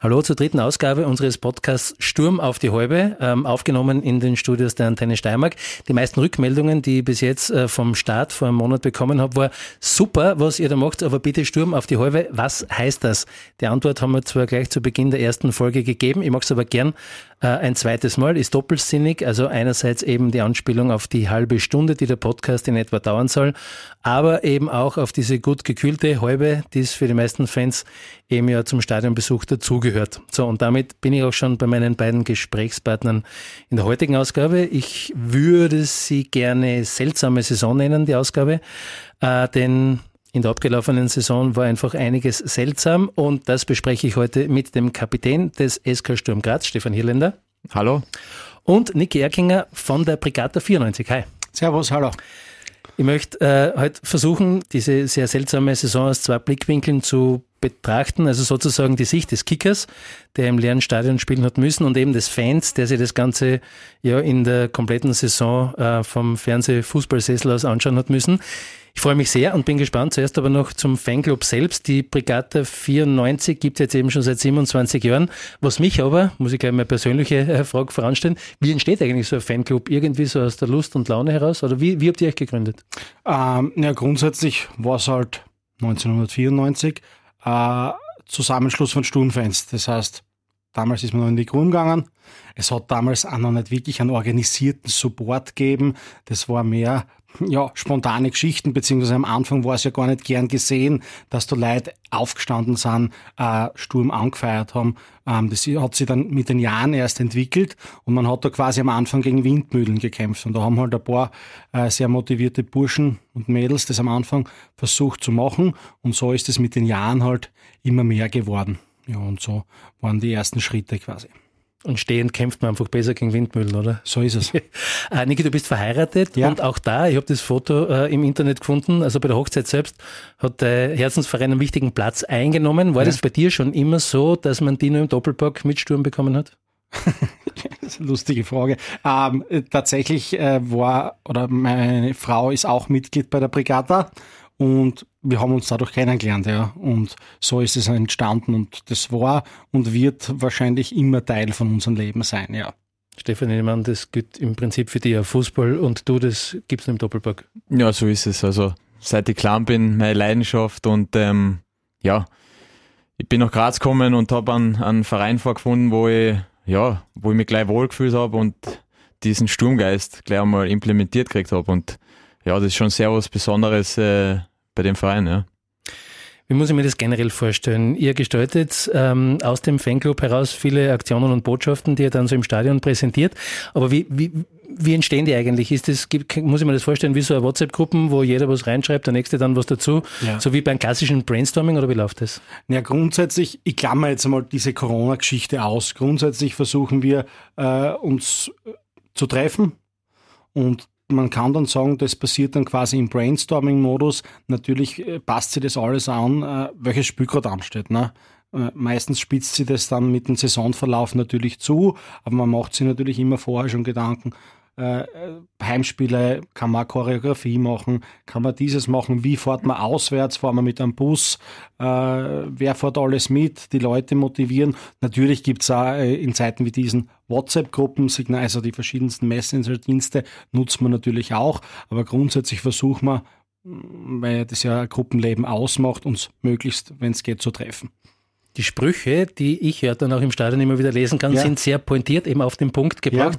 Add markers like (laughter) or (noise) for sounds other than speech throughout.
Hallo zur dritten Ausgabe unseres Podcasts Sturm auf die Häube, ähm, aufgenommen in den Studios der Antenne Steiermark. Die meisten Rückmeldungen, die ich bis jetzt äh, vom Start vor einem Monat bekommen habe, war super, was ihr da macht, aber bitte Sturm auf die Häube. Was heißt das? Die Antwort haben wir zwar gleich zu Beginn der ersten Folge gegeben, ich mag es aber gern äh, ein zweites Mal, ist doppelsinnig, also einerseits eben die Anspielung auf die halbe Stunde, die der Podcast in etwa dauern soll, aber eben auch auf diese gut gekühlte Häube, die es für die meisten Fans eben ja zum Stadionbesuch dazugehört. So, und damit bin ich auch schon bei meinen beiden Gesprächspartnern in der heutigen Ausgabe. Ich würde sie gerne seltsame Saison nennen, die Ausgabe, äh, denn in der abgelaufenen Saison war einfach einiges seltsam und das bespreche ich heute mit dem Kapitän des SK Sturm Graz, Stefan Hirländer. Hallo. Und Niki Erkinger von der Brigata 94. Hi. Servus, hallo. Ich möchte äh, heute versuchen, diese sehr seltsame Saison aus zwei Blickwinkeln zu betrachten, also sozusagen die Sicht des Kickers, der im leeren Stadion spielen hat müssen und eben des Fans, der sich das Ganze ja in der kompletten Saison äh, vom Fernsehfußballsessel aus anschauen hat müssen. Ich freue mich sehr und bin gespannt. Zuerst aber noch zum Fanclub selbst. Die Brigata 94 gibt es jetzt eben schon seit 27 Jahren. Was mich aber, muss ich gleich mal persönliche äh, Frage voranstellen, wie entsteht eigentlich so ein Fanclub? Irgendwie so aus der Lust und Laune heraus? Oder wie, wie habt ihr euch gegründet? Ähm, ja, grundsätzlich war es halt 1994 äh, Zusammenschluss von Sturmfans. Das heißt, damals ist man noch in die Grün gegangen. Es hat damals auch noch nicht wirklich einen organisierten Support gegeben. Das war mehr ja, spontane Geschichten, beziehungsweise am Anfang war es ja gar nicht gern gesehen, dass da Leute aufgestanden sind, äh, Sturm angefeiert haben. Ähm, das hat sich dann mit den Jahren erst entwickelt und man hat da quasi am Anfang gegen Windmühlen gekämpft und da haben halt ein paar äh, sehr motivierte Burschen und Mädels das am Anfang versucht zu machen und so ist es mit den Jahren halt immer mehr geworden. Ja, und so waren die ersten Schritte quasi. Und stehend kämpft man einfach besser gegen Windmühlen, oder? So ist es. (laughs) äh, Niki, du bist verheiratet ja. und auch da, ich habe das Foto äh, im Internet gefunden, also bei der Hochzeit selbst hat der Herzensverein einen wichtigen Platz eingenommen. War ja. das bei dir schon immer so, dass man die nur im Doppelpack mit Sturm bekommen hat? (laughs) lustige Frage. Ähm, tatsächlich äh, war, oder meine Frau ist auch Mitglied bei der Brigata und wir haben uns dadurch kennengelernt, ja. Und so ist es entstanden und das war und wird wahrscheinlich immer Teil von unserem Leben sein, ja. Stefan ich meine, das gilt im Prinzip für dich ja Fußball und du, das gibt's nur im Doppelpack. Ja, so ist es. Also seit ich klein bin, meine Leidenschaft und ähm, ja, ich bin nach Graz gekommen und habe einen, einen Verein vorgefunden, wo ich, ja, wo ich mich gleich wohlgefühlt habe und diesen Sturmgeist gleich einmal implementiert gekriegt habe. Und ja, das ist schon sehr was Besonderes, äh, bei dem Verein, ja. Wie muss ich mir das generell vorstellen? Ihr gestaltet ähm, aus dem Fanclub heraus viele Aktionen und Botschaften, die ihr dann so im Stadion präsentiert. Aber wie, wie, wie entstehen die eigentlich? Ist das, muss ich mir das vorstellen, wie so eine WhatsApp-Gruppen, wo jeder was reinschreibt, der nächste dann was dazu? Ja. So wie beim klassischen Brainstorming oder wie läuft das? Ja, grundsätzlich, ich klammer jetzt einmal diese Corona-Geschichte aus. Grundsätzlich versuchen wir, äh, uns zu treffen und man kann dann sagen, das passiert dann quasi im Brainstorming-Modus. Natürlich äh, passt sich das alles an, äh, welches Spiel gerade ansteht. Ne? Äh, meistens spitzt sie das dann mit dem Saisonverlauf natürlich zu, aber man macht sich natürlich immer vorher schon Gedanken, äh, Heimspiele, kann man Choreografie machen, kann man dieses machen, wie fährt man auswärts, fahren wir mit einem Bus, äh, wer fährt alles mit, die Leute motivieren. Natürlich gibt's auch äh, in Zeiten wie diesen WhatsApp-Gruppen, also die verschiedensten Messenger-Dienste nutzt man natürlich auch, aber grundsätzlich versuchen wir, weil das ja Gruppenleben ausmacht, uns möglichst, wenn es geht, zu treffen. Die Sprüche, die ich ja dann auch im Stadion immer wieder lesen kann, ja. sind sehr pointiert, eben auf den Punkt gebracht.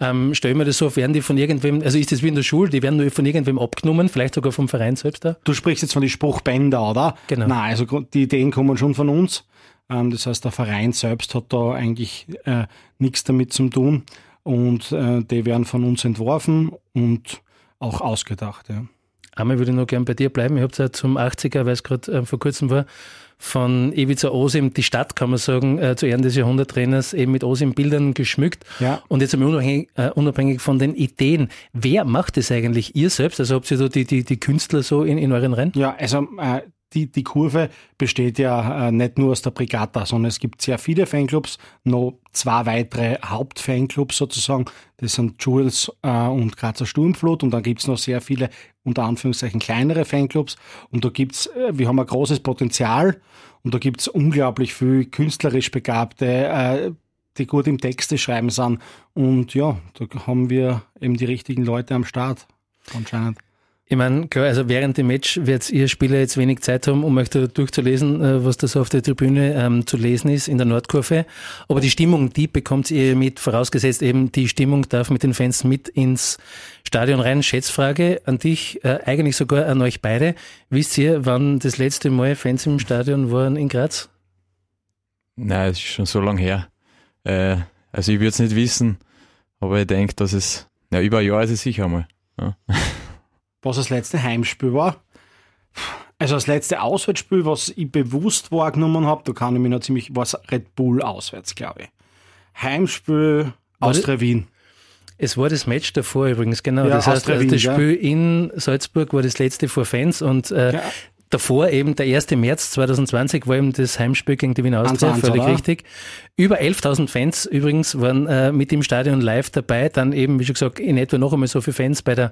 Ja. Ähm, stell mir das so, werden die von irgendwem, also ist das wie in der Schule, die werden nur von irgendwem abgenommen, vielleicht sogar vom Verein selbst da? Du sprichst jetzt von den Spruchbänder, oder? Genau. Nein, also die Ideen kommen schon von uns. Ähm, das heißt, der Verein selbst hat da eigentlich äh, nichts damit zu tun und äh, die werden von uns entworfen und auch ausgedacht. Ja. Einmal würde ich noch gern bei dir bleiben. Ich habe ja zum 80er, weil es gerade äh, vor kurzem war, von Ivica Osim, die Stadt, kann man sagen, äh, zu Ehren des Jahrhunderttrainers, eben mit Osim-Bildern geschmückt. Ja. Und jetzt unabhängig, äh, unabhängig von den Ideen, wer macht das eigentlich? Ihr selbst? Also habt ihr so die, die, die Künstler so in, in euren Reihen? Ja, also äh, die, die Kurve besteht ja äh, nicht nur aus der Brigata, sondern es gibt sehr viele Fanclubs, noch zwei weitere Hauptfanclubs sozusagen. Das sind Jules äh, und Grazer Sturmflut und dann gibt's noch sehr viele, unter Anführungszeichen, kleinere Fanclubs. Und da gibt's, äh, wir haben ein großes Potenzial und da gibt's unglaublich viel künstlerisch Begabte, äh, die gut im Texte schreiben sind. Und ja, da haben wir eben die richtigen Leute am Start, anscheinend. Ich meine, klar, also während dem Match wird ihr Spieler jetzt wenig Zeit haben, um euch da durchzulesen, äh, was da so auf der Tribüne ähm, zu lesen ist in der Nordkurve. Aber die Stimmung, die bekommt ihr mit, vorausgesetzt eben, die Stimmung darf mit den Fans mit ins Stadion rein. Schätzfrage an dich, äh, eigentlich sogar an euch beide. Wisst ihr, wann das letzte Mal Fans im Stadion waren in Graz? Nein, es ist schon so lange her. Äh, also ich würde es nicht wissen, aber ich denke, dass es, ja, über ein Jahr ist es sicher mal. Ja. (laughs) was das letzte Heimspiel war. Also das letzte Auswärtsspiel, was ich bewusst wahrgenommen habe, da kann ich mich noch ziemlich, war es Red Bull auswärts, glaube ich. Heimspiel Austria Wien. Es war das Match davor übrigens, genau. Ja, das heißt, Wien, das Spiel ja. in Salzburg war das letzte vor Fans und äh, ja. davor eben der 1. März 2020 war eben das Heimspiel gegen die Wiener Austria, völlig oder? richtig. Über 11.000 Fans übrigens waren äh, mit im Stadion live dabei, dann eben, wie schon gesagt, in etwa noch einmal so viele Fans bei der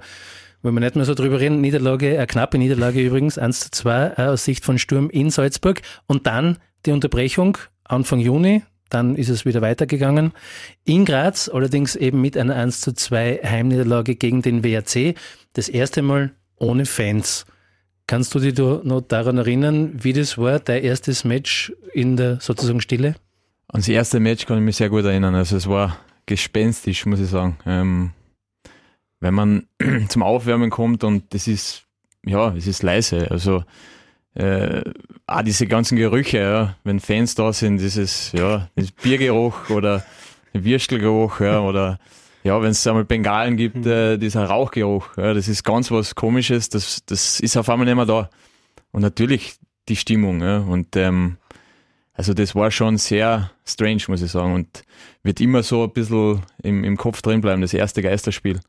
wenn wir nicht mehr so drüber reden, Niederlage, eine knappe Niederlage übrigens, 1 zu 2 äh, aus Sicht von Sturm in Salzburg. Und dann die Unterbrechung Anfang Juni, dann ist es wieder weitergegangen. In Graz allerdings eben mit einer 1 zu 2 Heimniederlage gegen den WRC. Das erste Mal ohne Fans. Kannst du dich noch daran erinnern, wie das war, dein erstes Match in der sozusagen Stille? An das erste Match kann ich mich sehr gut erinnern. Also es war gespenstisch, muss ich sagen. Ähm, wenn man (clears throat) zum Aufwärmen kommt und das ist, ja, es ist leise. Also äh, auch diese ganzen Gerüche, ja, wenn Fans da sind, dieses, ja, das Biergeruch (laughs) oder Würstelgeruch, ja, oder ja, wenn es einmal Bengalen gibt, mhm. äh, dieser Rauchgeruch, ja, das ist ganz was Komisches, das, das ist auf einmal nicht mehr da. Und natürlich die Stimmung, ja, und ähm, also das war schon sehr strange, muss ich sagen, und wird immer so ein bisschen im, im Kopf drin bleiben, das erste Geisterspiel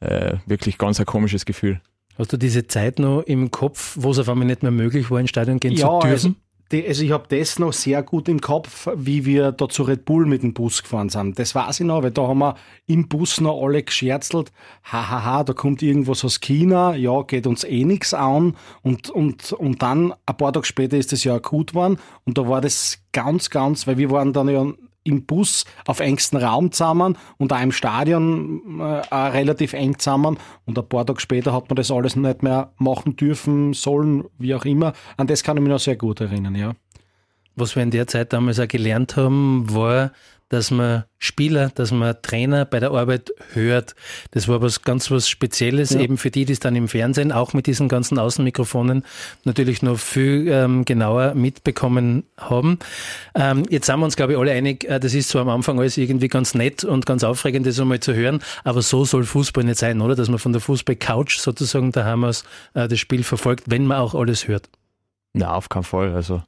äh, wirklich ganz ein komisches Gefühl. Hast du diese Zeit noch im Kopf, wo es auf einmal nicht mehr möglich war, ins Stadion gehen ja, zu dürfen? Also also ich habe das noch sehr gut im Kopf, wie wir da zu Red Bull mit dem Bus gefahren sind. Das weiß ich noch, weil da haben wir im Bus noch alle gescherzelt. Hahaha, ha, ha, da kommt irgendwas aus China, ja, geht uns eh nichts an. Und, und, und dann, ein paar Tage später ist das ja akut geworden. Und da war das ganz, ganz, weil wir waren dann ja im Bus auf engstem Raum zusammen und auch im Stadion äh, auch relativ eng zusammen. Und ein paar Tage später hat man das alles nicht mehr machen dürfen, sollen, wie auch immer. An das kann ich mich noch sehr gut erinnern, ja. Was wir in der Zeit damals auch gelernt haben, war, dass man Spieler, dass man Trainer bei der Arbeit hört. Das war was ganz was Spezielles, ja. eben für die, die es dann im Fernsehen auch mit diesen ganzen Außenmikrofonen natürlich noch viel ähm, genauer mitbekommen haben. Ähm, jetzt sind wir uns, glaube ich, alle einig, äh, das ist zwar am Anfang alles irgendwie ganz nett und ganz aufregend, das einmal zu hören, aber so soll Fußball nicht sein, oder? Dass man von der Fußball-Couch sozusagen daheim aus äh, das Spiel verfolgt, wenn man auch alles hört. Na, auf keinen Fall. Also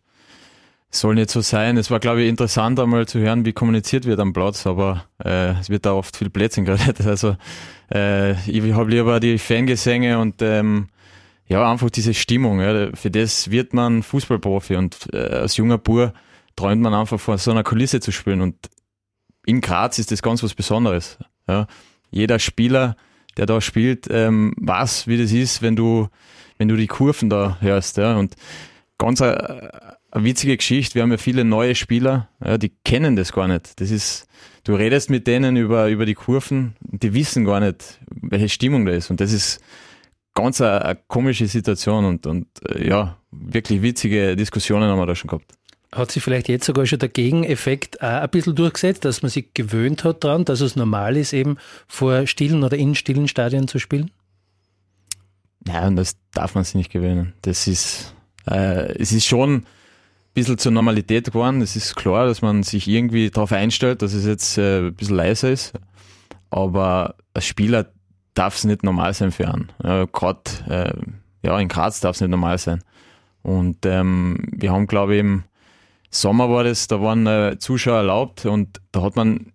soll nicht so sein. Es war, glaube ich, interessant einmal zu hören, wie kommuniziert wird am Platz, aber äh, es wird da oft viel Blödsinn geredet. (laughs) Also äh, ich habe lieber die Fangesänge und ähm, ja, einfach diese Stimmung. Ja. Für das wird man Fußballprofi und äh, als junger Bur träumt man einfach vor so einer Kulisse zu spielen und in Graz ist das ganz was Besonderes. Ja. Jeder Spieler, der da spielt, ähm, weiß, wie das ist, wenn du, wenn du die Kurven da hörst. Ja. Und ganz äh, eine witzige Geschichte. Wir haben ja viele neue Spieler, ja, die kennen das gar nicht. Das ist, du redest mit denen über, über die Kurven, die wissen gar nicht, welche Stimmung da ist. Und das ist ganz eine, eine komische Situation und, und äh, ja, wirklich witzige Diskussionen haben wir da schon gehabt. Hat sich vielleicht jetzt sogar schon der Gegeneffekt auch ein bisschen durchgesetzt, dass man sich gewöhnt hat daran, dass es normal ist, eben vor stillen oder in stillen Stadien zu spielen? Nein, das darf man sich nicht gewöhnen. Das ist, äh, es ist schon, bisschen zur Normalität geworden. Es ist klar, dass man sich irgendwie darauf einstellt, dass es jetzt äh, ein bisschen leiser ist. Aber als Spieler darf es nicht normal sein für einen. Ja, Gerade äh, ja, in Graz darf es nicht normal sein. Und ähm, wir haben, glaube ich, im Sommer war das, da waren äh, Zuschauer erlaubt und da hat man,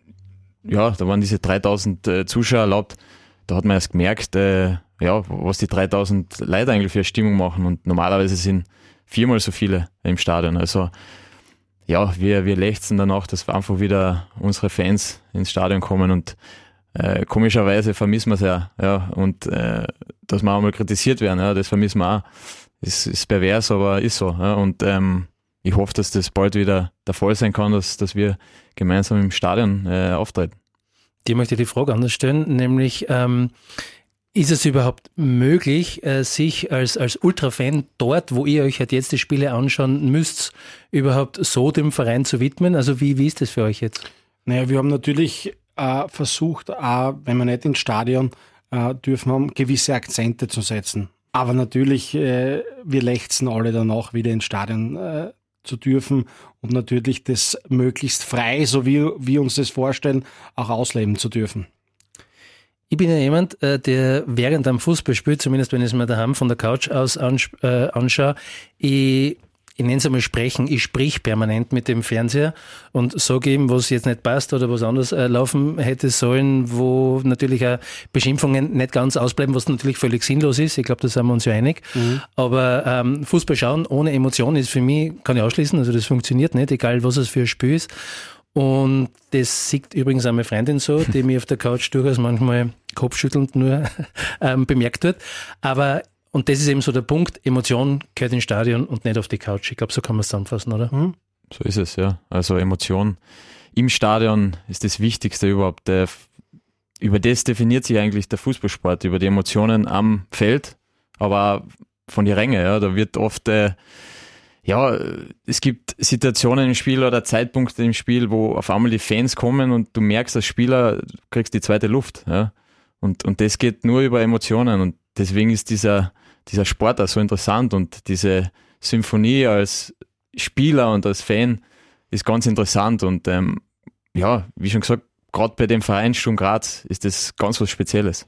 ja, da waren diese 3000 äh, Zuschauer erlaubt. Da hat man erst gemerkt, äh, ja, was die 3000 Leute eigentlich für eine Stimmung machen. Und normalerweise sind viermal so viele im Stadion. Also ja, wir, wir lechzen danach, dass einfach wieder unsere Fans ins Stadion kommen und äh, komischerweise vermissen wir es ja, ja, und äh, dass wir auch mal kritisiert werden, ja, das vermissen wir auch. Ist, ist pervers, aber ist so. Ja, und ähm, ich hoffe, dass das bald wieder der Fall sein kann, dass, dass wir gemeinsam im Stadion äh, auftreten. Dir möchte ich die Frage anders stellen, nämlich ähm, ist es überhaupt möglich, äh, sich als, als Ultra-Fan dort, wo ihr euch halt jetzt die Spiele anschauen müsst, überhaupt so dem Verein zu widmen? Also wie, wie ist das für euch jetzt? Naja, wir haben natürlich äh, versucht, äh, wenn wir nicht ins Stadion äh, dürfen, haben gewisse Akzente zu setzen. Aber natürlich, äh, wir lechzen alle danach, wieder ins Stadion äh, zu dürfen und natürlich das möglichst frei, so wie wir uns das vorstellen, auch ausleben zu dürfen. Ich bin ja jemand, äh, der während am Fußball spielt, zumindest wenn ich es mir daheim von der Couch aus äh, anschaue, ich ich nenne es einmal sprechen, ich sprich permanent mit dem Fernseher und sage ihm, was jetzt nicht passt oder was anders äh, laufen hätte sollen, wo natürlich auch Beschimpfungen nicht ganz ausbleiben, was natürlich völlig sinnlos ist. Ich glaube, da sind wir uns ja einig. Mhm. Aber ähm, Fußball schauen ohne Emotion ist für mich, kann ich ausschließen, also das funktioniert nicht, egal was es für ein Spiel ist. Und das sieht übrigens auch meine Freundin so, die mir auf der Couch durchaus manchmal kopfschüttelnd nur (laughs) ähm, bemerkt wird. Aber und das ist eben so der Punkt, Emotion gehört ins Stadion und nicht auf die Couch. Ich glaube, so kann man es zusammenfassen, oder? Mhm. So ist es, ja. Also Emotion im Stadion ist das Wichtigste überhaupt. Der, über das definiert sich eigentlich der Fußballsport, über die Emotionen am Feld, aber auch von die Ränge. Ja. Da wird oft, äh, ja, es gibt Situationen im Spiel oder Zeitpunkte im Spiel, wo auf einmal die Fans kommen und du merkst als Spieler, du kriegst die zweite Luft. Ja. Und, und das geht nur über Emotionen und deswegen ist dieser, dieser Sport auch so interessant und diese Symphonie als Spieler und als Fan ist ganz interessant und ähm, ja, wie schon gesagt, gerade bei dem Verein Sturm Graz ist das ganz was Spezielles.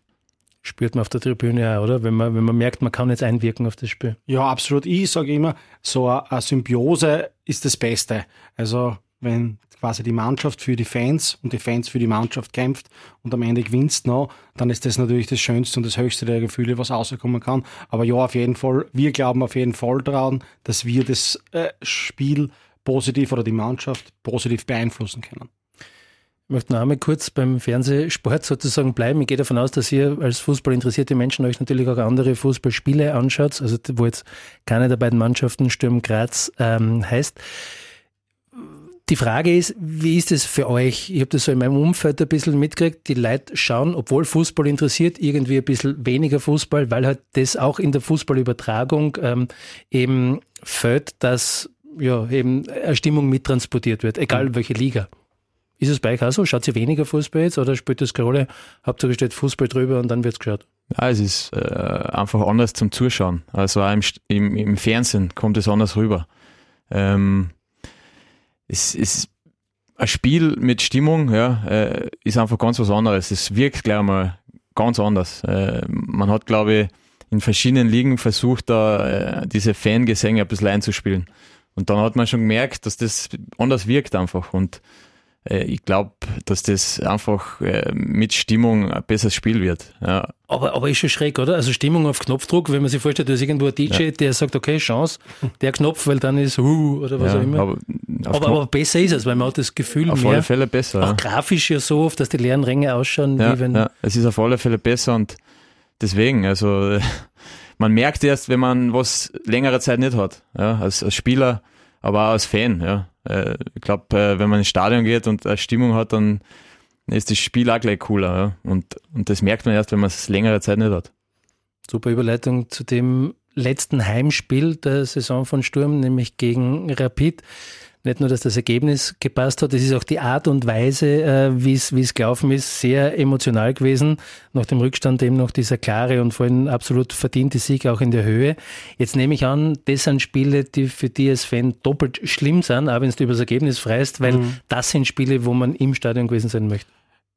Spürt man auf der Tribüne auch, oder? Wenn man, wenn man merkt, man kann jetzt einwirken auf das Spiel. Ja, absolut. Ich sage immer, so eine Symbiose ist das Beste. Also wenn quasi die Mannschaft für die Fans und die Fans für die Mannschaft kämpft und am Ende gewinnst noch, dann ist das natürlich das Schönste und das Höchste der Gefühle, was rauskommen kann. Aber ja, auf jeden Fall, wir glauben auf jeden Fall daran, dass wir das äh, Spiel positiv oder die Mannschaft positiv beeinflussen können. Ich möchte noch einmal kurz beim Fernsehsport sozusagen bleiben. Ich gehe davon aus, dass ihr als Fußball interessierte Menschen euch natürlich auch andere Fußballspiele anschaut, also wo jetzt keine der beiden Mannschaften Sturm Graz ähm, heißt. Die Frage ist, wie ist es für euch? Ich habe das so in meinem Umfeld ein bisschen mitgekriegt. Die Leute schauen, obwohl Fußball interessiert, irgendwie ein bisschen weniger Fußball, weil halt das auch in der Fußballübertragung ähm, eben fällt, dass ja eben eine Stimmung mittransportiert wird, egal mhm. welche Liga. Ist es bei euch auch so? Schaut ihr weniger Fußball jetzt oder spielt das keine Rolle? Hauptsache steht Fußball drüber und dann wird es geschaut? Ja, es ist äh, einfach anders zum Zuschauen. Also auch im, im, im Fernsehen kommt es anders rüber. Ähm, es ist ein Spiel mit Stimmung, ja, äh, ist einfach ganz was anderes. Es wirkt gleich mal ganz anders. Äh, man hat, glaube ich, in verschiedenen Ligen versucht, da äh, diese Fangesänge ein bisschen einzuspielen. Und dann hat man schon gemerkt, dass das anders wirkt einfach. Und ich glaube, dass das einfach äh, mit Stimmung ein besseres Spiel wird. Ja. Aber, aber ist schon schräg, oder? Also Stimmung auf Knopfdruck, wenn man sich vorstellt, da ist irgendwo ein DJ, ja. der sagt, okay, Chance, der Knopf, weil dann ist uh, oder was ja, auch immer. Aber, aber, aber, besser ist es, weil man hat das Gefühl auf mehr, alle Fälle besser. Auch grafisch ja so oft, dass die leeren Ränge ausschauen, wie wenn. Ja, es ist auf alle Fälle besser und deswegen, also (laughs) man merkt erst, wenn man was längere Zeit nicht hat, ja, als, als Spieler, aber auch als Fan, ja. Äh, ich glaube, äh, wenn man ins Stadion geht und eine Stimmung hat, dann ist das Spiel auch gleich cooler. Und, und das merkt man erst, wenn man es längere Zeit nicht hat. Super Überleitung zu dem letzten Heimspiel der Saison von Sturm, nämlich gegen Rapid nicht nur, dass das Ergebnis gepasst hat, es ist auch die Art und Weise, äh, wie es wie es gelaufen ist, sehr emotional gewesen. Nach dem Rückstand eben noch dieser klare und vor allem absolut verdiente Sieg auch in der Höhe. Jetzt nehme ich an, das sind Spiele, die für die als Fan doppelt schlimm sind, auch wenn du über das Ergebnis freist, weil mhm. das sind Spiele, wo man im Stadion gewesen sein möchte.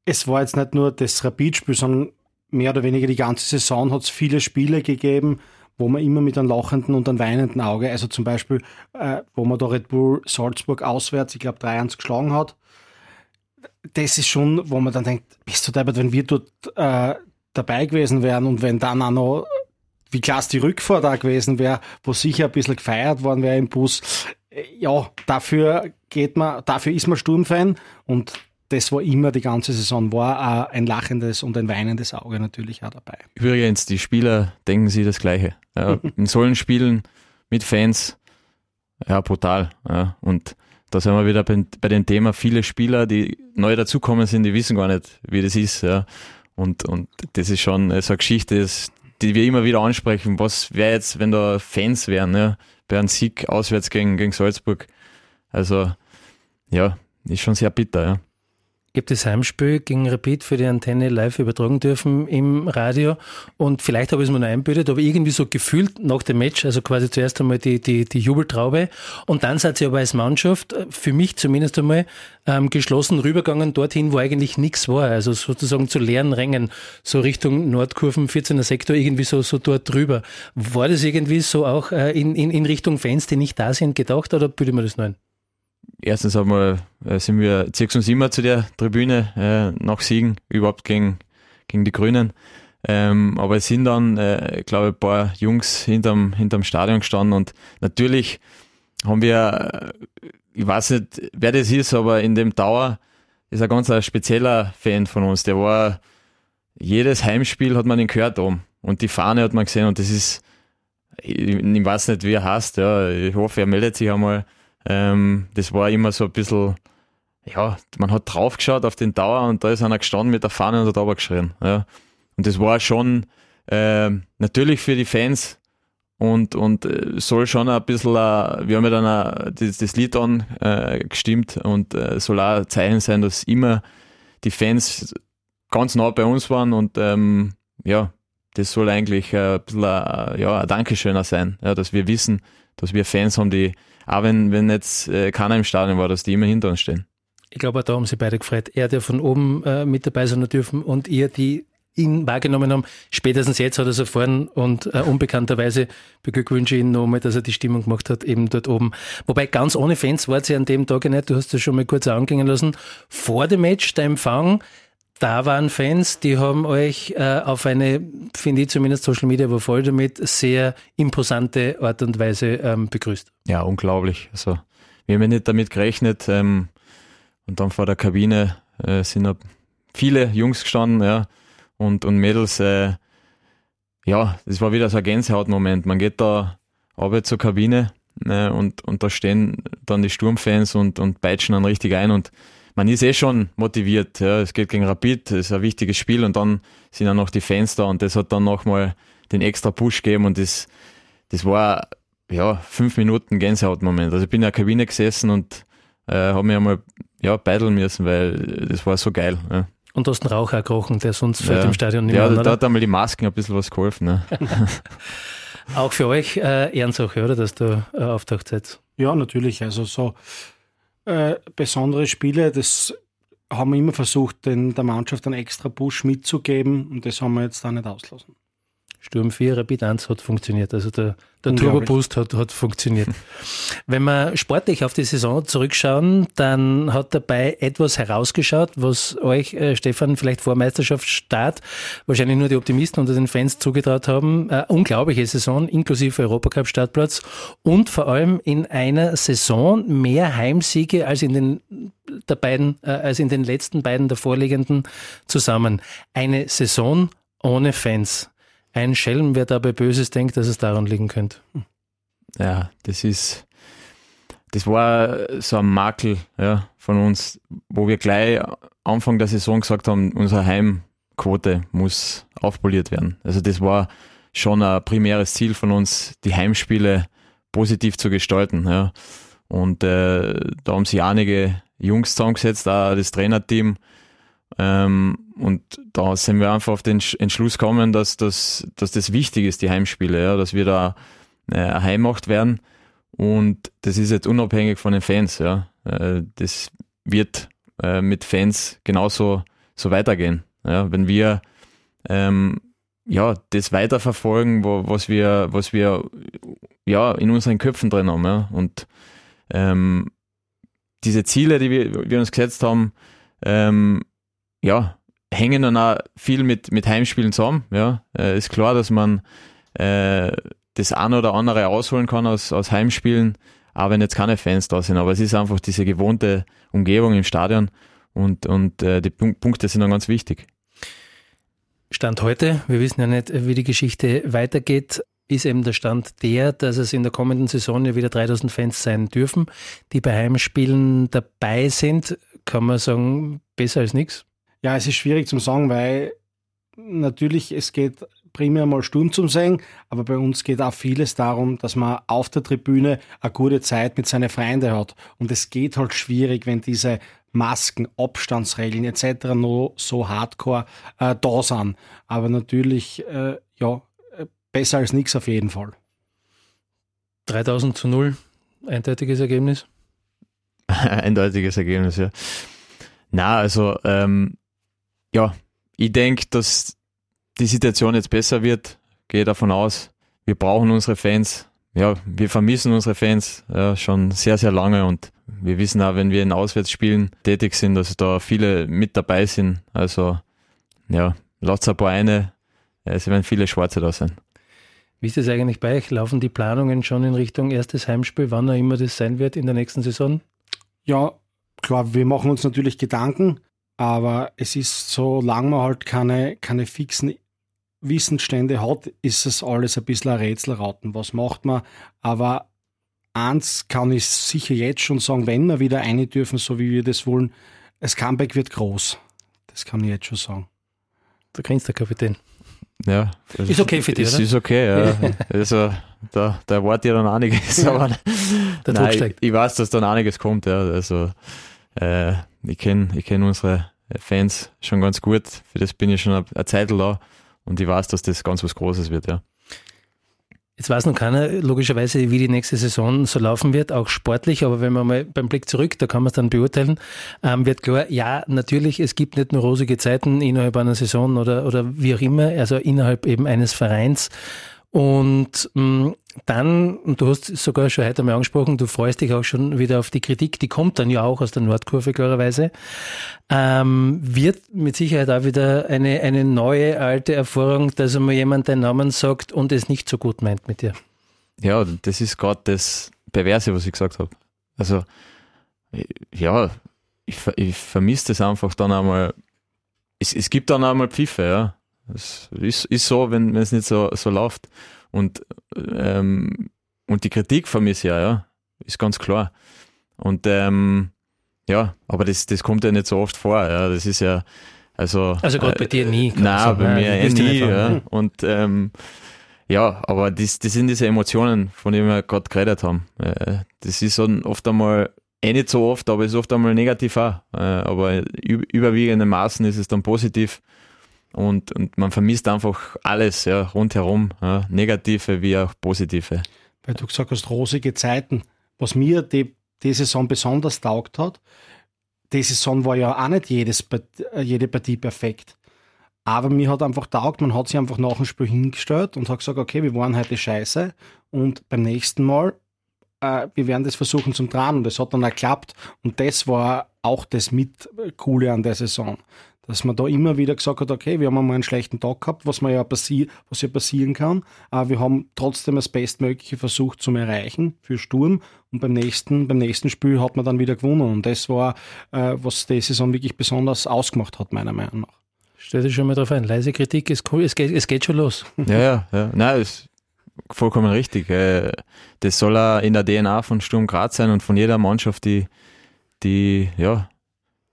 Es war jetzt nicht nur das Rapid-Spiel, sondern mehr oder weniger die ganze Saison hat es viele Spiele gegeben, wo man immer mit einem lachenden und einem weinenden Auge, also zum Beispiel, äh, wo man da Red Bull Salzburg auswärts, ich glaube 3-1 geschlagen hat, das ist schon, wo man dann denkt, bist du deppert, wenn wir dort äh, dabei gewesen wären und wenn dann auch noch wie klasse die Rückfahrt da gewesen wäre, wo sicher ein bisschen gefeiert worden wäre im Bus. Äh, ja, dafür geht man, dafür ist man Sturmfan und das war immer die ganze Saison, war ein lachendes und ein weinendes Auge natürlich auch dabei. Übrigens, die Spieler denken sie das Gleiche. Ja, (laughs) in solchen Spielen mit Fans, ja, brutal. Ja. Und da sind wir wieder bei, bei dem Thema, viele Spieler, die neu dazukommen sind, die wissen gar nicht, wie das ist. Ja. Und, und das ist schon so eine Geschichte, die wir immer wieder ansprechen. Was wäre jetzt, wenn da Fans wären, ja, bei einem Sieg auswärts gegen, gegen Salzburg? Also, ja, ist schon sehr bitter, ja. Ich habe das Heimspiel gegen Rapid für die Antenne live übertragen dürfen im Radio und vielleicht habe ich es mir noch einbildet, aber irgendwie so gefühlt nach dem Match, also quasi zuerst einmal die, die, die Jubeltraube und dann seid ihr aber als Mannschaft, äh, für mich zumindest einmal, ähm, geschlossen rübergegangen dorthin, wo eigentlich nichts war, also sozusagen zu leeren Rängen, so Richtung Nordkurven, 14er Sektor, irgendwie so, so dort drüber. War das irgendwie so auch äh, in, in, in Richtung Fans, die nicht da sind, gedacht oder bilde mir das noch ein? Erstens einmal äh, sind wir, ziehst uns immer zu der Tribüne äh, nach Siegen, überhaupt gegen, gegen die Grünen. Ähm, aber es sind dann, äh, glaube ich, ein paar Jungs hinterm, hinterm Stadion gestanden und natürlich haben wir, äh, ich weiß nicht, wer das ist, aber in dem Tower ist ein ganz ein spezieller Fan von uns. Der war, jedes Heimspiel hat man ihn gehört oben und die Fahne hat man gesehen und das ist, ich, ich weiß nicht, wie er heißt, ja, ich hoffe, er meldet sich einmal ähm, das war immer so ein bisschen, ja, man hat draufgeschaut auf den Tower und da ist einer gestanden mit der Fahne und hat aber geschrien. Ja. Und das war schon äh, natürlich für die Fans und, und äh, soll schon ein bisschen, äh, wir haben ja dann das, das Lied angestimmt äh, und äh, soll auch ein Zeichen sein, dass immer die Fans ganz nah bei uns waren und ähm, ja, das soll eigentlich äh, ein bisschen äh, ja, ein Dankeschöner sein, ja, dass wir wissen, dass wir Fans haben, die auch wenn, wenn jetzt äh, keiner im Stadion war, dass die immer hinter uns stehen. Ich glaube, da haben sie beide gefreut. Er, der von oben äh, mit dabei sein dürfen und ihr, die ihn wahrgenommen haben. Spätestens jetzt hat er es erfahren und äh, unbekannterweise beglückwünsche ihn nochmal, dass er die Stimmung gemacht hat, eben dort oben. Wobei ganz ohne Fans war es ja an dem Tag nicht. Du hast es schon mal kurz anklingen lassen. Vor dem Match, der Empfang, da waren Fans, die haben euch äh, auf eine, finde ich zumindest Social Media war voll damit, sehr imposante Art und Weise ähm, begrüßt. Ja, unglaublich. Also wir haben ja nicht damit gerechnet. Ähm, und dann vor der Kabine äh, sind viele Jungs gestanden, ja, und, und Mädels. Äh, ja, das war wieder so ein Gänsehautmoment. Man geht da aber zur Kabine äh, und, und da stehen dann die Sturmfans und, und peitschen dann richtig ein und man ist eh schon motiviert. Ja. Es geht gegen Rapid, ist ein wichtiges Spiel und dann sind auch noch die Fans da und das hat dann nochmal den extra Push gegeben und das, das war ja fünf Minuten Gänsehautmoment. Also ich bin in der Kabine gesessen und äh, habe mir einmal ja, beideln müssen, weil das war so geil. Ja. Und du hast einen Rauch auch gerochen, der sonst fällt ja. im Stadion nicht Ja, mehr, da hat einmal die Masken ein bisschen was geholfen. Ne? (laughs) auch für euch äh, Ehrensache, oder, dass du äh, auftaucht seid? Ja, natürlich. Also so äh, besondere Spiele. Das haben wir immer versucht, den, der Mannschaft einen extra Push mitzugeben und das haben wir jetzt da nicht auslassen. Sturm 4, Rapid 1 hat funktioniert. Also der, der Turbo Boost hat, hat funktioniert. Wenn wir sportlich auf die Saison zurückschauen, dann hat dabei etwas herausgeschaut, was euch, äh, Stefan, vielleicht vor Meisterschaftsstart wahrscheinlich nur die Optimisten unter den Fans zugetraut haben. Äh, unglaubliche Saison, inklusive Europacup-Startplatz und vor allem in einer Saison mehr Heimsiege als in den der beiden, äh, als in den letzten beiden der vorliegenden zusammen. Eine Saison ohne Fans ein Schelm, wer dabei Böses denkt, dass es daran liegen könnte. Ja, das ist, das war so ein Makel ja, von uns, wo wir gleich Anfang der Saison gesagt haben, unsere Heimquote muss aufpoliert werden. Also das war schon ein primäres Ziel von uns, die Heimspiele positiv zu gestalten. Ja. Und äh, da haben sich einige Jungs zusammengesetzt, auch das Trainerteam, ähm, und da sind wir einfach auf den Entschluss gekommen, dass, dass, dass das wichtig ist, die Heimspiele, ja, dass wir da äh, Heimmacht werden. Und das ist jetzt unabhängig von den Fans. Ja. Äh, das wird äh, mit Fans genauso so weitergehen. Ja. Wenn wir ähm, ja, das weiterverfolgen, wo, was wir, was wir ja, in unseren Köpfen drin haben. Ja. Und ähm, diese Ziele, die wir, wir uns gesetzt haben, ähm, ja, hängen dann auch viel mit, mit Heimspielen zusammen. Ja, äh, ist klar, dass man äh, das ein oder andere ausholen kann aus, aus Heimspielen, auch wenn jetzt keine Fans da sind. Aber es ist einfach diese gewohnte Umgebung im Stadion und, und äh, die Punkte sind dann ganz wichtig. Stand heute, wir wissen ja nicht, wie die Geschichte weitergeht, ist eben der Stand der, dass es in der kommenden Saison ja wieder 3000 Fans sein dürfen, die bei Heimspielen dabei sind. Kann man sagen, besser als nichts? Ja, es ist schwierig zu sagen, weil natürlich es geht primär mal Sturm zum Singen, aber bei uns geht auch vieles darum, dass man auf der Tribüne eine gute Zeit mit seinen Freunden hat. Und es geht halt schwierig, wenn diese Masken, Abstandsregeln etc. noch so hardcore äh, da sind. Aber natürlich, äh, ja, besser als nichts auf jeden Fall. 3000 zu 0, eindeutiges Ergebnis? (laughs) eindeutiges Ergebnis, ja. Na, also, ähm, ja, ich denke, dass die Situation jetzt besser wird. Gehe davon aus. Wir brauchen unsere Fans. Ja, wir vermissen unsere Fans ja, schon sehr, sehr lange und wir wissen auch, wenn wir in Auswärtsspielen tätig sind, dass da viele mit dabei sind. Also, ja, lasst ein paar eine. Es werden viele Schwarze da sein. Wie ist das eigentlich bei euch? Laufen die Planungen schon in Richtung erstes Heimspiel, wann auch immer das sein wird in der nächsten Saison? Ja, klar, wir machen uns natürlich Gedanken, aber es ist, solange man halt keine, keine fixen Wissensstände hat, ist es alles ein bisschen ein Rätselraten. Was macht man? Aber eins kann ich sicher jetzt schon sagen, wenn wir wieder eine dürfen, so wie wir das wollen, das Comeback wird groß. Das kann ich jetzt schon sagen. Da grinst der Kapitän. Ja. Ist okay für dich, oder? Ist okay, ja. (laughs) also, da, da erwartet ja dann einiges. Aber der nein, steigt. Ich, ich, weiß, dass dann einiges kommt, ja. Also, äh, ich kenne ich kenn unsere Fans schon ganz gut. Für das bin ich schon eine, Zeit da. Und ich weiß, dass das ganz was Großes wird, ja. Jetzt weiß noch keiner logischerweise, wie die nächste Saison so laufen wird, auch sportlich, aber wenn man mal beim Blick zurück, da kann man es dann beurteilen, ähm, wird klar, ja, natürlich, es gibt nicht nur rosige Zeiten innerhalb einer Saison oder, oder wie auch immer, also innerhalb eben eines Vereins. Und mh, mm, dann, und du hast sogar schon heute einmal angesprochen, du freust dich auch schon wieder auf die Kritik, die kommt dann ja auch aus der Nordkurve klarerweise, ähm, wird mit Sicherheit auch wieder eine, eine neue, alte Erfahrung, dass einmal jemand deinen Namen sagt und es nicht so gut meint mit dir. Ja, das ist gerade das Perverse, was ich gesagt habe. Also, ja, ich, ich vermisse das einfach dann einmal. Es, es gibt dann einmal Pfiffe, ja. Es ist, ist so, wenn es nicht so, so läuft. Und, ähm, und die Kritik vermisse ich ja, ja, ist ganz klar. Und ähm, ja, aber das, das kommt ja nicht so oft vor. Ja. Das ist ja, also. Also gerade äh, bei dir nie. Nein, bei mir eh nie. Ja. Und ähm, ja, aber das, das sind diese Emotionen, von denen wir gerade geredet haben. Äh, das ist dann oft einmal, eh nicht so oft, aber es ist oft einmal negativ auch. Äh, aber überwiegenden Maßen ist es dann positiv und, und man vermisst einfach alles ja, rundherum, ja, negative wie auch positive. Weil du gesagt hast, rosige Zeiten. Was mir die, die Saison besonders taugt hat, die Saison war ja auch nicht jedes, jede Partie perfekt. Aber mir hat einfach taugt, man hat sich einfach nach dem Spiel hingestellt und hat gesagt, okay, wir waren heute scheiße und beim nächsten Mal, äh, wir werden das versuchen zum Tragen und das hat dann auch geklappt und das war auch das mit Coole an der Saison dass man da immer wieder gesagt hat, okay, wir haben einmal einen schlechten Tag gehabt, was man ja passi was ja passieren kann, aber wir haben trotzdem das Bestmögliche versucht zu erreichen für Sturm und beim nächsten, beim nächsten Spiel hat man dann wieder gewonnen und das war, äh, was die Saison wirklich besonders ausgemacht hat, meiner Meinung nach. Stell dich schon mal drauf ein, leise Kritik ist cool, es geht, es geht schon los. (laughs) Ja, ja, ja. Nein, ist vollkommen richtig. Äh, das soll auch in der DNA von Sturm Graz sein und von jeder Mannschaft, die, die, ja,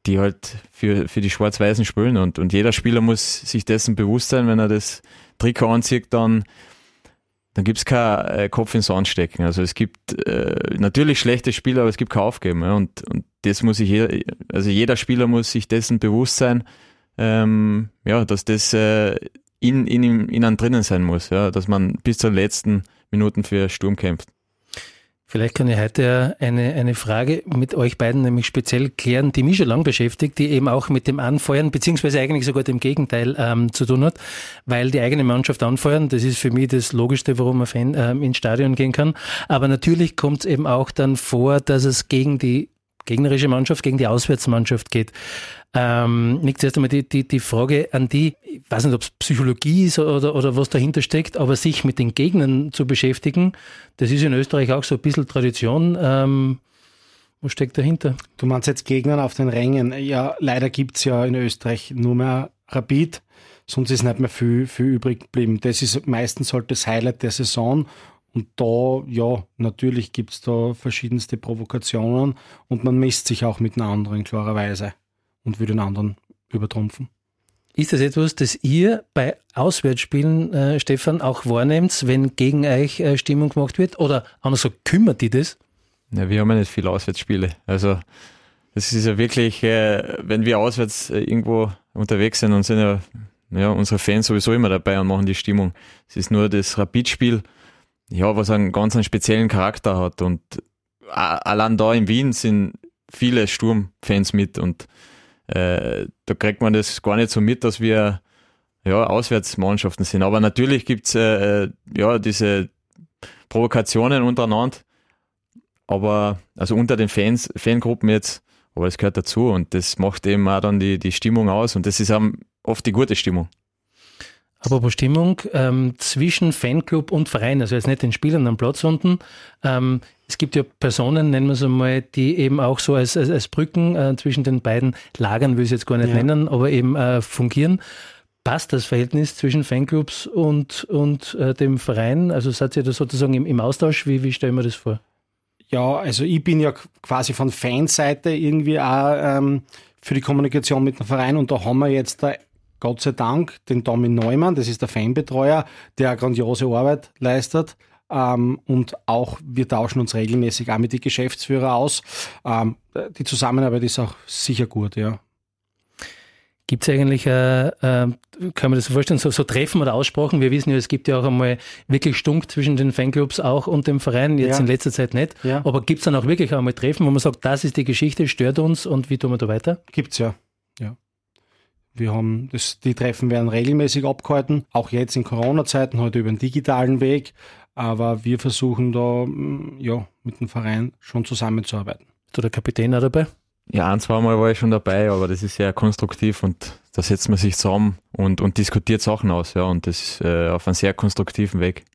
die halt für, für die Schwarz-Weißen spielen. Und, und jeder Spieler muss sich dessen bewusst sein, wenn er das Trikot anzieht, dann, dann gibt es kein äh, Kopf ins Sand stecken. Also es gibt äh, natürlich schlechte Spieler, aber es gibt kein Aufgeben. Ja? Und, und das muss sich jeder, also jeder Spieler muss sich dessen bewusst sein, ähm, ja, dass das äh, in, in, in einem drinnen sein muss, ja? dass man bis zur letzten Minuten für Sturm kämpft. Vielleicht kann ich heute eine, eine Frage mit euch beiden nämlich speziell klären, die mich schon lange beschäftigt, die eben auch mit dem Anfeuern, beziehungsweise eigentlich sogar dem Gegenteil ähm, zu tun hat, weil die eigene Mannschaft anfeuern, das ist für mich das Logischste, warum ein Fan ähm, ins Stadion gehen kann. Aber natürlich kommt es eben auch dann vor, dass es gegen die gegnerische Mannschaft gegen die Auswärtsmannschaft geht. Ähm, Nick, zuerst einmal die, die, die Frage an die, ich weiß nicht, ob es Psychologie ist oder, oder was dahinter steckt, aber sich mit den Gegnern zu beschäftigen, das ist in Österreich auch so ein bisschen Tradition. Ähm, was steckt dahinter? Du meinst jetzt Gegnern auf den Rängen. Ja, leider gibt es ja in Österreich nur mehr Rapid, sonst ist nicht mehr viel, viel übrig geblieben. Das ist meistens halt das Highlight der Saison und da, ja, natürlich gibt es da verschiedenste Provokationen und man misst sich auch mit den anderen, klarerweise, und will den anderen übertrumpfen. Ist das etwas, das ihr bei Auswärtsspielen, äh, Stefan, auch wahrnehmt, wenn gegen euch äh, Stimmung gemacht wird? Oder anders so, kümmert die das? Ja, wir haben ja nicht viele Auswärtsspiele. Also, es ist ja wirklich, äh, wenn wir auswärts äh, irgendwo unterwegs sind und sind ja, ja unsere Fans sowieso immer dabei und machen die Stimmung. Es ist nur das Rapidspiel, spiel ja, was einen ganz einen speziellen Charakter hat. Und allein da in Wien sind viele Sturmfans mit und äh, da kriegt man das gar nicht so mit, dass wir ja, Auswärtsmannschaften sind. Aber natürlich gibt's äh, äh, ja diese Provokationen untereinander, aber also unter den Fans, Fangruppen jetzt, aber das gehört dazu und das macht eben auch dann die, die Stimmung aus und das ist auch oft die gute Stimmung. Apropos Stimmung, ähm, zwischen Fanclub und Verein, also jetzt nicht den Spielern am Platz unten. Ähm, es gibt ja Personen, nennen wir es einmal, die eben auch so als, als, als Brücken äh, zwischen den beiden Lagern, will ich es jetzt gar nicht ja. nennen, aber eben äh, fungieren. Passt das Verhältnis zwischen Fanclubs und, und äh, dem Verein? Also seid ihr da sozusagen im, im Austausch? Wie, wie stellen wir das vor? Ja, also ich bin ja quasi von Fanseite irgendwie auch ähm, für die Kommunikation mit dem Verein und da haben wir jetzt da Gott sei Dank den Tommy Neumann, das ist der Fanbetreuer, der grandiose Arbeit leistet. Ähm, und auch wir tauschen uns regelmäßig auch mit den Geschäftsführern aus. Ähm, die Zusammenarbeit ist auch sicher gut, ja. Gibt es eigentlich, äh, äh, kann man das so vorstellen, so, so Treffen oder Aussprachen? Wir wissen ja, es gibt ja auch einmal wirklich Stunk zwischen den Fanclubs auch und dem Verein, jetzt ja. in letzter Zeit nicht. Ja. Aber gibt es dann auch wirklich einmal Treffen, wo man sagt, das ist die Geschichte, stört uns und wie tun wir da weiter? Gibt's ja. Wir haben das, die Treffen werden regelmäßig abgehalten, auch jetzt in Corona-Zeiten, heute über den digitalen Weg. Aber wir versuchen da mm, ja, mit dem Verein schon zusammenzuarbeiten. Ist da der Kapitän auch dabei? Ja, ein, zwei Mal war ich schon dabei, aber das ist sehr konstruktiv und da setzt man sich zusammen und, und diskutiert Sachen aus, ja, und das ist äh, auf einem sehr konstruktiven Weg.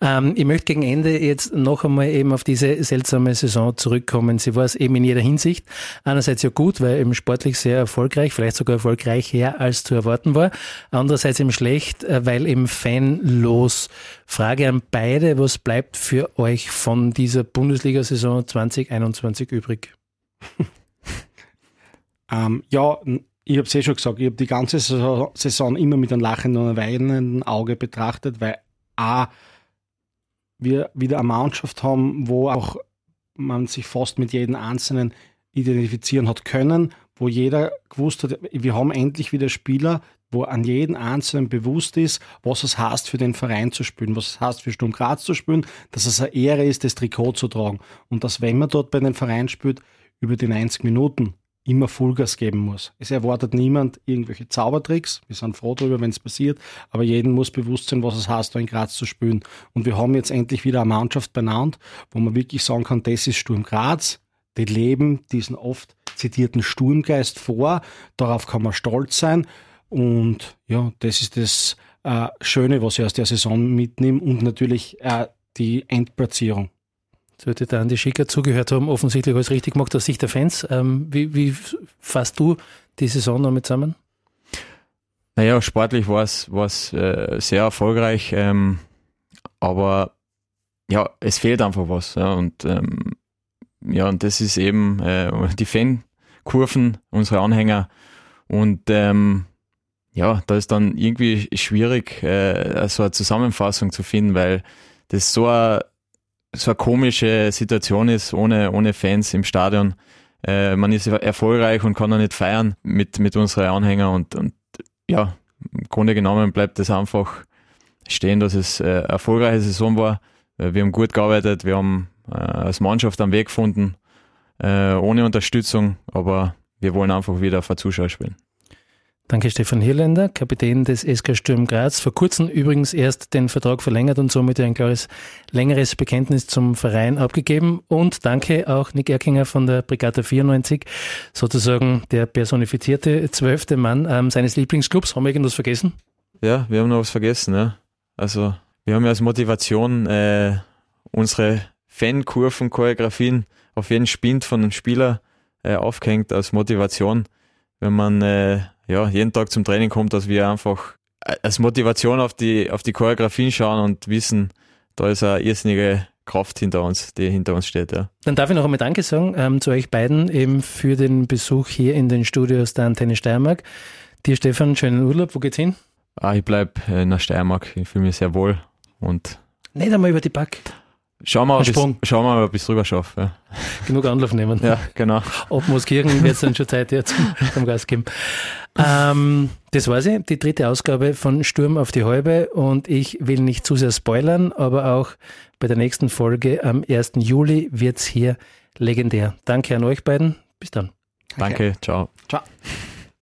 Ähm, ich möchte gegen Ende jetzt noch einmal eben auf diese seltsame Saison zurückkommen. Sie war es eben in jeder Hinsicht. Einerseits ja gut, weil eben sportlich sehr erfolgreich, vielleicht sogar erfolgreicher als zu erwarten war. Andererseits eben schlecht, äh, weil eben fanlos. Frage an beide, was bleibt für euch von dieser Bundesliga-Saison 2021 übrig? (laughs) ähm, ja, ich habe es eh schon gesagt, ich habe die ganze Saison immer mit einem lachenden und einem weinenden Auge betrachtet, weil A, wir wieder eine Mannschaft haben, wo auch man sich fast mit jedem Einzelnen identifizieren hat können, wo jeder gewusst hat, wir haben endlich wieder Spieler, wo an jeden Einzelnen bewusst ist, was es heißt, für den Verein zu spielen, was es heißt, für Sturm Graz zu spielen, dass es eine Ehre ist, das Trikot zu tragen. Und dass, wenn man dort bei den Verein spielt, über die 90 Minuten immer Vollgas geben muss. Es erwartet niemand irgendwelche Zaubertricks. Wir sind froh darüber, wenn es passiert, aber jedem muss bewusst sein, was es heißt, da in Graz zu spielen. Und wir haben jetzt endlich wieder eine Mannschaft benannt, wo man wirklich sagen kann, das ist Sturm Graz. Die leben diesen oft zitierten Sturmgeist vor. Darauf kann man stolz sein. Und ja, das ist das äh, Schöne, was ich aus der Saison mitnehme und natürlich äh, die Endplatzierung sollte der Andi Schicker zugehört haben, offensichtlich alles richtig gemacht aus Sicht der Fans. Ähm, wie, wie fasst du die Saison damit zusammen? Naja, sportlich war es äh, sehr erfolgreich, ähm, aber ja, es fehlt einfach was. Ja, und ähm, ja, und das ist eben äh, die Fankurven, unsere Anhänger. Und ähm, ja, da ist dann irgendwie schwierig, äh, so eine Zusammenfassung zu finden, weil das so ein so eine komische Situation ist, ohne, ohne Fans im Stadion. Äh, man ist erfolgreich und kann dann nicht feiern mit, mit unseren Anhängern und, und ja, im Grunde genommen bleibt es einfach stehen, dass es äh, eine erfolgreiche Saison war. Äh, wir haben gut gearbeitet, wir haben äh, als Mannschaft einen Weg gefunden, äh, ohne Unterstützung, aber wir wollen einfach wieder vor Zuschauer spielen. Danke Stefan Hirländer, Kapitän des SK Sturm Graz. Vor kurzem übrigens erst den Vertrag verlängert und somit ein klares, längeres Bekenntnis zum Verein abgegeben. Und danke auch Nick Erkinger von der Brigade 94, sozusagen der personifizierte zwölfte Mann ähm, seines Lieblingsclubs. Haben wir irgendwas vergessen? Ja, wir haben noch was vergessen. Ja. Also wir haben ja als Motivation äh, unsere Fankurven, Choreografien auf jeden Spind von einem Spieler äh, aufgehängt als Motivation, wenn man äh, ja, jeden Tag zum Training kommt, dass wir einfach äh, als Motivation auf die, auf die Choreografien schauen und wissen, da ist eine irrsinnige Kraft hinter uns, die hinter uns steht. Ja. Dann darf ich noch einmal Danke sagen ähm, zu euch beiden eben für den Besuch hier in den Studios der Antenne Steiermark. Dir, Stefan, schönen Urlaub. Wo geht's hin? Ah, ich bleib in der Steiermark. Ich fühle mich sehr wohl und. Nicht einmal über die Back. Schauen wir mal, schauen wir mal, ob ich es rüber schaffe. Ja. Genug Anlauf nehmen. Ja, genau. Ob Moskirchen wird es dann schon Zeit, ja, zum, Gas geben. Ähm, das war sie, die dritte Ausgabe von Sturm auf die Halbe und ich will nicht zu sehr spoilern, aber auch bei der nächsten Folge am 1. Juli wird es hier legendär. Danke an euch beiden. Bis dann. Danke, ciao. Ciao.